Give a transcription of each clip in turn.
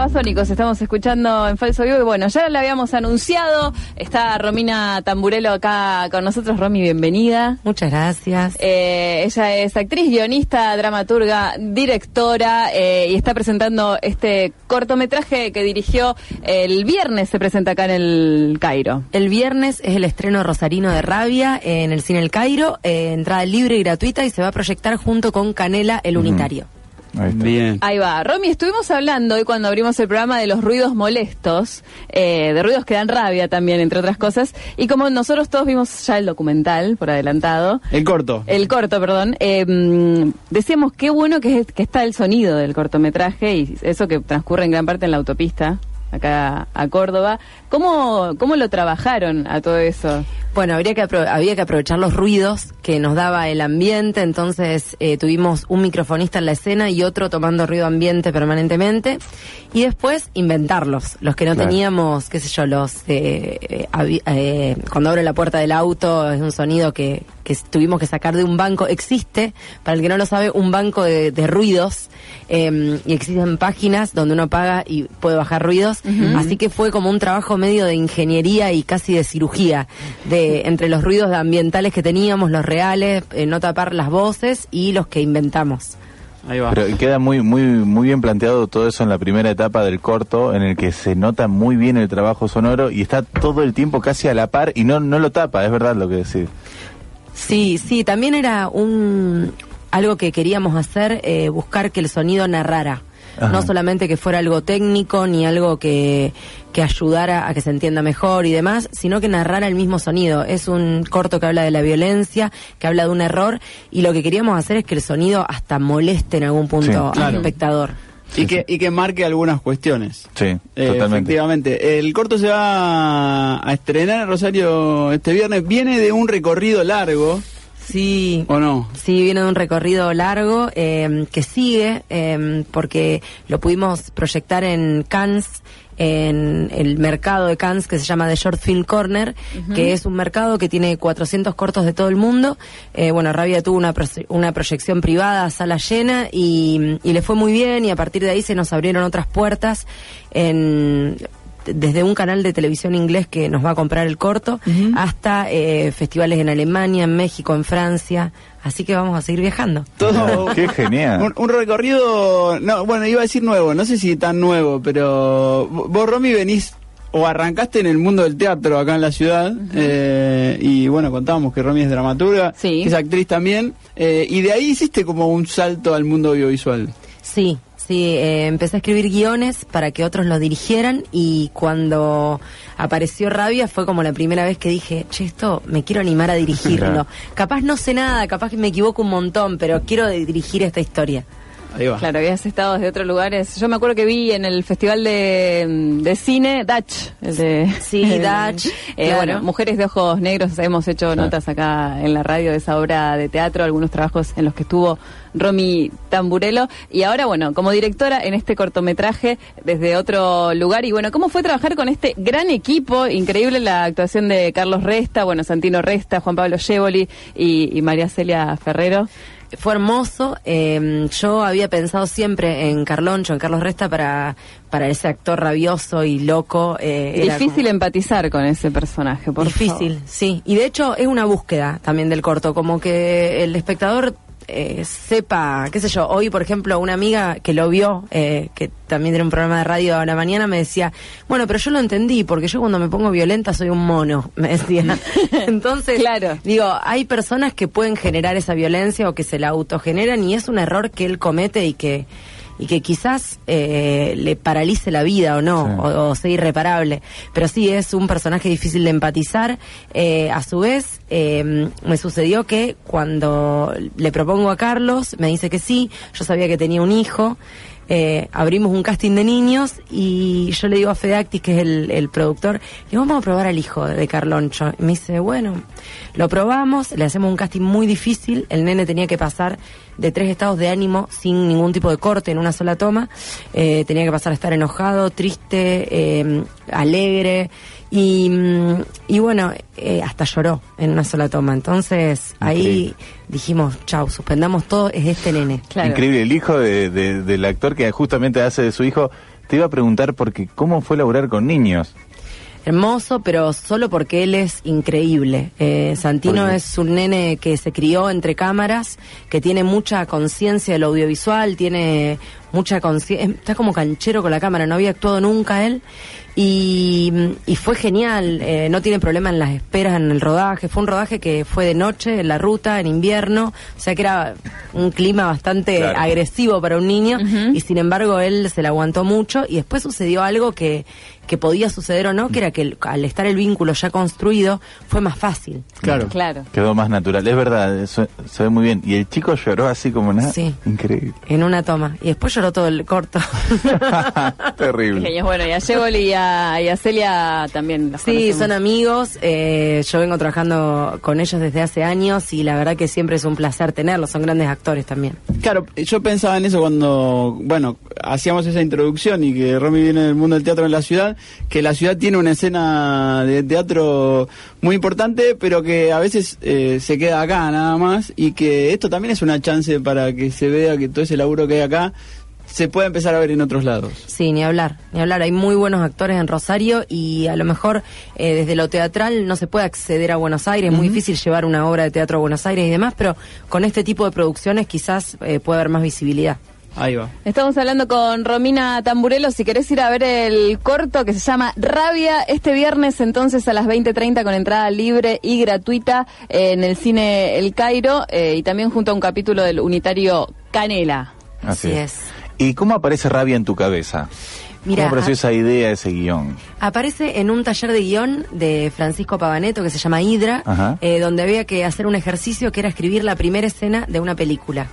Babasónicos estamos escuchando en Falso Vivo y bueno, ya le habíamos anunciado, está Romina Tamburelo acá con nosotros. Romy, bienvenida. Muchas gracias. Eh, ella es actriz, guionista, dramaturga, directora eh, y está presentando este cortometraje que dirigió el viernes, se presenta acá en el Cairo. El viernes es el estreno rosarino de Rabia en el Cine El Cairo, eh, entrada libre y gratuita y se va a proyectar junto con Canela, el unitario. Ahí Bien. Ahí va. Romy, estuvimos hablando hoy cuando abrimos el programa de los ruidos molestos, eh, de ruidos que dan rabia también, entre otras cosas. Y como nosotros todos vimos ya el documental, por adelantado. El corto. El corto, perdón. Eh, decíamos qué bueno que, que está el sonido del cortometraje y eso que transcurre en gran parte en la autopista acá a Córdoba. ¿Cómo, cómo lo trabajaron a todo eso? Bueno, habría que había que aprovechar los ruidos que nos daba el ambiente, entonces eh, tuvimos un microfonista en la escena y otro tomando ruido ambiente permanentemente y después inventarlos, los que no teníamos, qué sé yo, los eh, eh, cuando abre la puerta del auto es un sonido que, que tuvimos que sacar de un banco, existe, para el que no lo sabe, un banco de, ruidos em, y existen páginas donde uno paga y puede bajar ruidos, así que fue como un trabajo medio de ingeniería y casi de cirugía, de entre los ruidos ambientales que teníamos, los reales, eh, no tapar las voces y los que inventamos. Ahí va. Pero queda muy, muy, muy bien planteado todo eso en la primera etapa del corto, en el que se nota muy bien el trabajo sonoro y está todo el tiempo casi a la par y no, no lo tapa, es verdad lo que decís. Sí, sí, también era un algo que queríamos hacer, eh, buscar que el sonido narrara. No solamente que fuera algo técnico ni algo que, que ayudara a que se entienda mejor y demás, sino que narrara el mismo sonido. Es un corto que habla de la violencia, que habla de un error, y lo que queríamos hacer es que el sonido hasta moleste en algún punto al espectador. Y, que, y que marque algunas cuestiones. Sí, eh, totalmente. Efectivamente. El corto se va a estrenar en Rosario este viernes. Viene de un recorrido largo. Sí. ¿O no? Sí, viene de un recorrido largo eh, que sigue, eh, porque lo pudimos proyectar en Cannes en el mercado de Cannes que se llama The Short Film Corner, que es un mercado que tiene 400 cortos de todo el mundo. Eh, bueno, Rabia tuvo una, una proyección privada, sala llena, y, y le fue muy bien y a partir de ahí se nos abrieron otras puertas en desde un canal de televisión inglés que nos va a comprar el corto hasta eh, festivales en Alemania, en México, en Francia. Así que vamos a seguir viajando. Todo. Qué genial. Un, recorrido, no, bueno, iba a decir nuevo, no sé si tan nuevo, pero vos, Romy, venís o arrancaste en el mundo del teatro acá en la ciudad eh, y bueno contábamos que Romy es dramaturga que es actriz también eh, y de ahí hiciste como un salto al mundo audiovisual sí Sí, eh, empecé a escribir guiones para que otros los dirigieran y cuando apareció Rabia fue como la primera vez que dije, che, esto me quiero animar a dirigirlo. Capaz no sé nada, capaz que me equivoco un montón, pero quiero dirigir esta historia. Claro, habías estado desde otros lugares. Yo me acuerdo que vi en el festival de, de cine Dutch. El de, sí, Dutch. Eh, bueno, Mujeres de Ojos Negros. Hemos hecho notas acá en la radio de esa obra de teatro, algunos trabajos en los que estuvo Romy Tamburelo. Y ahora, bueno, como directora en este cortometraje desde otro lugar. Y bueno, ¿cómo fue trabajar con este gran equipo? Increíble la actuación de Carlos Resta, bueno, Santino Resta, Juan Pablo Yevoli y, y María Celia Ferrero fue hermoso. Em, yo había pensado siempre en Carloncho, en Carlos Resta, para, para ese actor rabioso y loco. Eh, difícil empatizar con ese personaje, por Difícil, sí. Y de hecho es una búsqueda también del corto, como que el espectador eh, sepa, qué sé yo, hoy por ejemplo una amiga que lo vio, eh, que también tiene un programa de radio a la mañana, me decía, bueno, pero yo lo entendí, porque yo cuando me pongo violenta soy un mono, me decía. Entonces, claro. digo, hay personas que pueden generar esa violencia o que se la autogeneran y es un error que él comete y que y que quizás eh, le paralice la vida o no, o, sea irreparable. Pero sí es un personaje difícil de empatizar. Eh, a su vez, eh, me sucedió que cuando le propongo a Carlos, me dice que sí, yo sabía que tenía un hijo. Eh, abrimos un casting de niños y yo le digo a Fedactis, que es el, productor, y vamos a probar al hijo de Carloncho. Y me dice, bueno, lo probamos, le hacemos un casting muy difícil, el nene tenía que pasar de tres estados de ánimo sin ningún tipo de corte en una sola toma, eh, tenía que pasar a estar enojado, triste, eh, alegre, y, mm, y bueno, eh, hasta lloró en una sola toma. Entonces ahí dijimos, chau, suspendamos todo, es este nene. Increíble, el hijo de, del actor que justamente hace de su hijo te iba a preguntar porque cómo fue laburar con niños. hermoso, pero solo porque él es increíble. Eh, Santino es un nene que se crió entre cámaras, que tiene mucha conciencia del audiovisual, tiene mucha conciencia, está como canchero con la cámara, no había actuado nunca él. Y, y fue genial, eh, no tiene problema en las esperas en el rodaje. Fue un rodaje que fue de noche, en la ruta, en invierno, o sea que era un clima bastante Claro. agresivo para un niño y sin embargo él se la aguantó mucho y después sucedió algo que, que podía suceder o no, que era que el- al estar el vínculo ya construido fue más fácil. Claro. Claro. Quedó más natural. Es verdad, eso se ve muy bien. Y el chico lloró así como nada. Sí. Increíble. En una toma. Y después lloró todo el corto. Terrible. Genios. Bueno, y a Yegol y a, y a Celia también. los Sí, conocemos. son amigos. eh, yo vengo trabajando con ellos desde hace años y la verdad que siempre es un placer tenerlos. Son grandes actores también. Claro, yo pensaba en eso cuando, bueno, hacíamos esa introducción y que Romy viene del mundo del teatro en la ciudad, que la ciudad tiene una escena de teatro muy importante, pero que a veces eh, se queda acá nada más y que esto también es una chance para que se vea que todo ese laburo que hay acá se puede empezar a ver en otros lados. Sí, ni hablar, ni hablar. Hay muy buenos actores en Rosario y a lo mejor eh, desde lo teatral no se puede acceder a Buenos Aires. Es muy difícil llevar una obra de teatro a Buenos Aires y demás, pero con este tipo de producciones quizás eh, puede haber más visibilidad. Ahí va. Estamos hablando con Romina Tamburelo. Si querés ir a ver el corto que se llama Rabia, este viernes entonces a las 20.30 con entrada libre y gratuita eh, en el cine El Cairo eh, y también junto a un capítulo del unitario Canela. Así es. ¿Y cómo aparece Rabia en tu cabeza? Mira, ¿Cómo apareció esa idea, ese guion? Aparece en un taller de guion de Francisco Pavaneto que se llama Hidra, eh, donde había que hacer un ejercicio que era escribir la primera escena de una película.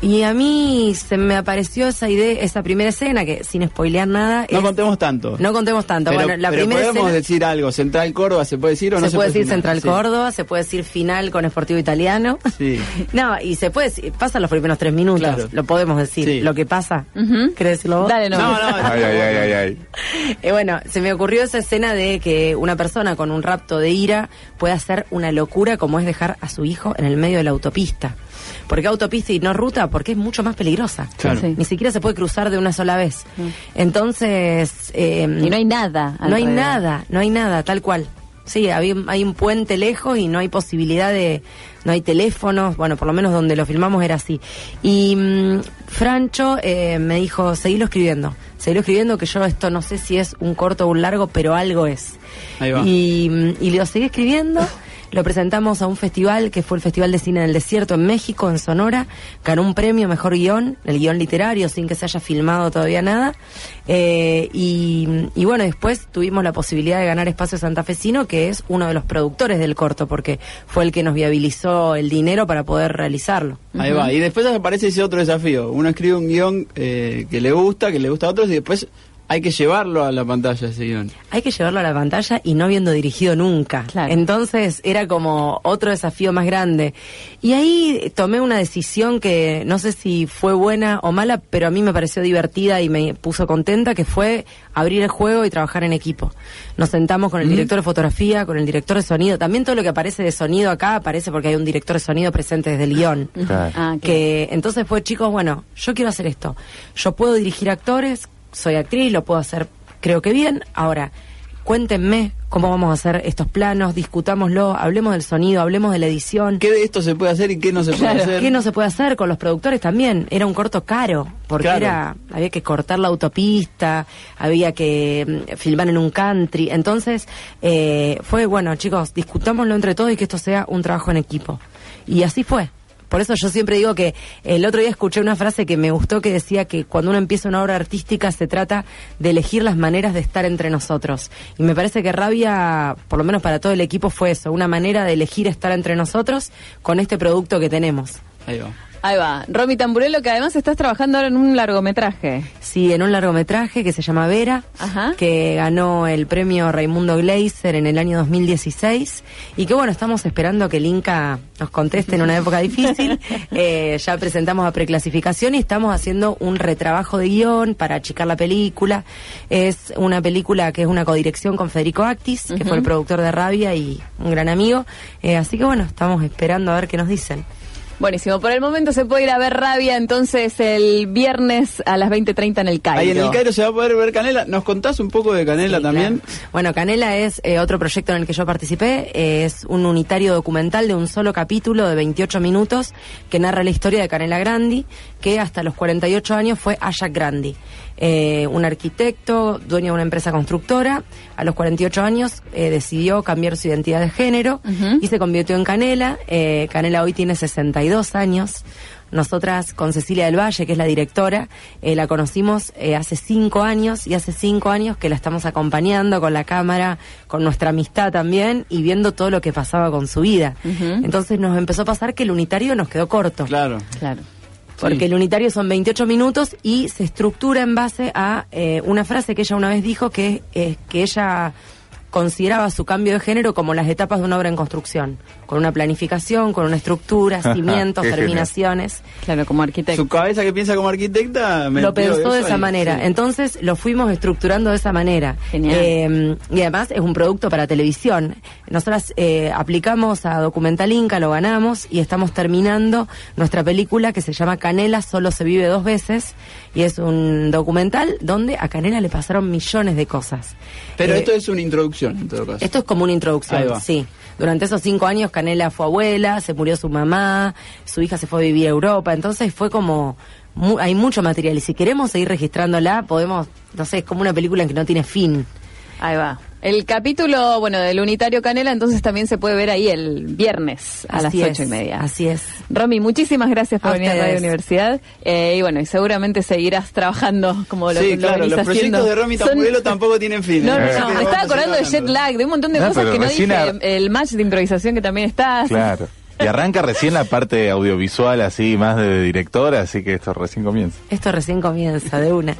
Y a mí se me apareció esa idea, esa primera escena, que sin spoilear nada. No es- contemos tanto. No contemos tanto. Pero, bueno, la pero primera podemos escena. decir algo. Central Córdoba, ¿se puede decir o no se, se puede decir? Central Sí. Córdoba, se puede decir final con Sportivo Italiano. Sí. No, y se puede decir, pasa los primeros tres minutos, Claro. lo podemos decir, Sí. lo que pasa. Ujú. ¿Querés decirlo vos? Dale, no. No, no, Ay, ay, ay, ay, ay. Eh, bueno, se me ocurrió esa escena de que una persona con un rapto de ira puede hacer una locura como es dejar a su hijo en el medio de la autopista. ¿Por qué autopista y no ruta? Porque es mucho más peligrosa. Claro. Sí. Ni siquiera se puede cruzar de una sola vez. Entonces... eh, Y no hay nada. no hay nada, no hay nada, tal cual. Sí, había- hay un puente lejos y no hay posibilidad de... No hay teléfonos, bueno, por lo menos donde lo filmamos era así. Y mm, Francho eh, me dijo, seguilo escribiendo, seguilo escribiendo que yo esto no sé si es un corto o un largo, pero algo es. Ahí va. Y, mm, y lo seguí escribiendo. Lo presentamos a un festival que fue el Festival de Cine del Desierto en México, en Sonora. Ganó un premio Mejor Guión, el guion literario, sin que se haya filmado todavía nada. Eh, y, y bueno, después tuvimos la posibilidad de ganar Espacio Santafesino, que es uno de los productores del corto, porque fue el que nos viabilizó el dinero para poder realizarlo. Ahí va. Y después aparece ese otro desafío. Uno escribe un guion eh, que le gusta, que le gusta a otros, y después hay que llevarlo a la pantalla ese guion. Hay que llevarlo a la pantalla y no habiendo dirigido nunca. Claro. Entonces era como otro desafío más grande. Y ahí tomé una decisión que no sé si fue buena o mala, pero a mí me pareció divertida y me puso contenta, que fue abrir el juego y trabajar en equipo. Nos sentamos con el director de fotografía, con el director de sonido. También todo lo que aparece de sonido acá aparece porque hay un director de sonido presente desde el guion. Claro. Ah, Que entonces fue, chicos, bueno, yo quiero hacer esto. Yo puedo dirigir actores, soy actriz, lo puedo hacer, creo que bien. Ahora, cuéntenme cómo vamos a hacer estos planos, discutámoslo, hablemos del sonido, hablemos de la edición. ¿Qué de esto se puede hacer y qué no se puede hacer? ¿Qué no se puede hacer con los productores también? Era un corto caro, porque Claro. era había que cortar la autopista, había que mm, filmar en un country. Entonces, eh, fue, bueno, chicos, discutámoslo entre todos y que esto sea un trabajo en equipo. Y así fue. Por eso yo siempre digo que el otro día escuché una frase que me gustó que decía que cuando uno empieza una obra artística se trata de elegir las maneras de estar entre nosotros. Y me parece que Rabia, por lo menos para todo el equipo, fue eso, una manera de elegir estar entre nosotros con este producto que tenemos. Ahí va. Ahí va. Romy Tamburello, que además estás trabajando ahora en un largometraje. Sí, en un largometraje que se llama Vera, Ajá. que ganó el premio Raimundo Gleiser en el año 2016 y que bueno, estamos esperando que el Inca nos conteste en una época difícil. Eh, ya presentamos a preclasificación y estamos haciendo un retrabajo de guion para achicar la película. Es una película que es una codirección con Federico Actis, que fue el productor de Rabia y un gran amigo. Eh, así que bueno, estamos esperando a ver qué nos dicen. Buenísimo. Por el momento se puede ir a ver Rabia entonces el viernes a las 20.30 en el Cairo. Ahí en el Cairo se va a poder ver Canela. ¿Nos contás un poco de Canela Sí, también? claro. Bueno, Canela es eh, otro proyecto en el que yo participé. eh, es un unitario documental de un solo capítulo de 28 minutos que narra la historia de Canela Grandi, que hasta los 48 años fue Ajax Grandi. Eh, un arquitecto, dueño de una empresa constructora. A los 48 años eh, decidió cambiar su identidad de género y se convirtió en Canela. Eh, Canela hoy tiene 62 años. Nosotras con Cecilia del Valle, que es la directora, eh, la conocimos eh, hace cinco años y hace cinco años que la estamos acompañando con la cámara, con nuestra amistad también y viendo todo lo que pasaba con su vida. Entonces nos empezó a pasar que el unitario nos quedó corto. Claro. Claro. Porque Sí. el unitario son 28 minutos y se estructura en base a eh, una frase que ella una vez dijo que, eh, que ella consideraba su cambio de género como las etapas de una obra en construcción, con una planificación, con una estructura, cimientos, terminaciones. Claro, como arquitecto. Su cabeza que piensa como arquitecta me Lo pensó de esa y- manera. sí. Entonces lo fuimos estructurando de esa manera. Genial. Eh, y además es un producto para televisión. Nosotras eh, aplicamos a Documental Inca, lo ganamos y estamos terminando nuestra película que se llama Canela solo se vive dos veces. Y es un documental donde a Canela le pasaron millones de cosas. Pero Eh, esto es una introducción en todo caso. esto es como una introducción, sí. Durante esos cinco años Canela fue abuela, se murió su mamá, su hija se fue a vivir a Europa, entonces fue como... mu- hay mucho material y si queremos seguir registrándola, podemos, no sé, es como una película que no tiene fin. Ahí va. El capítulo, bueno, del Unitario Canela, entonces también se puede ver ahí el viernes a Así las es, ocho y media. Así es. Romy, muchísimas gracias por A venir a Radio. Universidad. Eh, y bueno, y seguramente seguirás trabajando como lo, sí, lo claro, los haciendo. proyectos de Romy Son- Tamburello tampoco tienen fin. No, no, ¿eh? no, me estaba acordando de jet lag, de un montón de No, cosas que no dije. a- El match de improvisación que también está. Claro. Y arranca recién la parte audiovisual así, más de directora, así que esto recién comienza. Esto recién comienza de una.